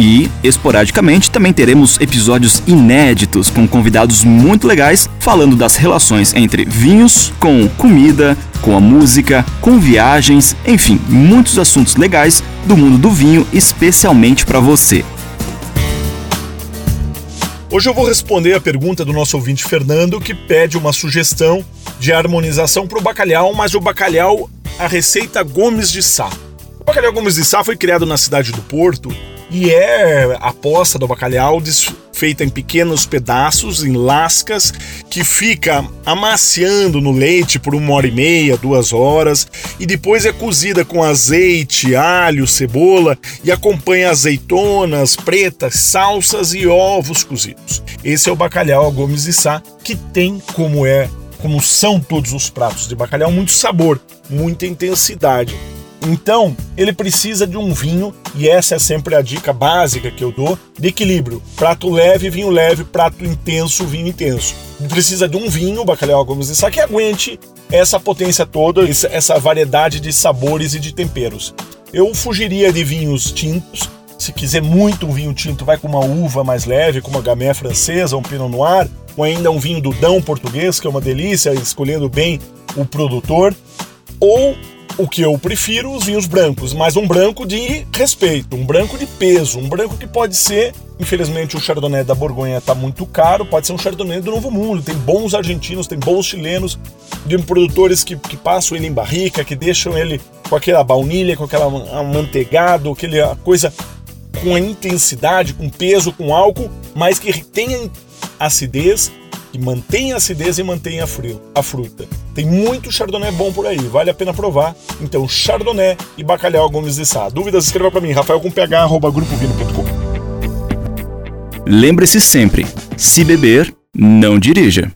E, esporadicamente, também teremos episódios inéditos com convidados muito legais falando das relações entre vinhos com comida, com a música, com viagens, enfim, muitos assuntos legais do mundo do vinho, especialmente para você. Hoje eu vou responder a pergunta do nosso ouvinte Fernando, que pede uma sugestão de harmonização para o bacalhau, mas o bacalhau, a receita Gomes de Sá. O bacalhau Gomes de Sá foi criado na cidade do Porto e é a posta do bacalhau feita em pequenos pedaços, em lascas, que fica amaciando no leite por uma hora e meia, duas horas, e depois é cozida com azeite, alho, cebola e acompanha azeitonas pretas, salsas e ovos cozidos. Esse é o bacalhau Gomes de Sá, que tem como é, como são todos os pratos de bacalhau, muito sabor, muita intensidade. Então, ele precisa de um vinho, e essa é sempre a dica básica que eu dou, de equilíbrio. Prato leve, vinho leve, prato intenso, vinho intenso. Ele precisa de um vinho, bacalhau Gomes de Sá, que aguente essa potência toda, essa variedade de sabores e de temperos. Eu fugiria de vinhos tintos. Se quiser muito um vinho tinto, vai com uma uva mais leve, como uma gamé francesa, um pinot noir, ou ainda um vinho do Dão português, que é uma delícia, escolhendo bem o produtor. Ou o que eu prefiro, os vinhos brancos, mas um branco de respeito, um branco de peso, um branco que pode ser, infelizmente o Chardonnay da Borgonha está muito caro, pode ser um Chardonnay do Novo Mundo, tem bons argentinos, tem bons chilenos, de produtores que, que passam ele em barrica, que deixam ele com aquela baunilha, com aquela amanteigado, aquela coisa com intensidade, com peso, com álcool, mas que tenha acidez que mantém a acidez e mantém a, frio, a fruta. Tem muito chardonnay bom por aí, vale a pena provar. Então, chardonnay e bacalhau Gomes de Sá. Dúvidas, escreva para mim, rafael com ph. Lembre-se sempre, se beber, não dirija.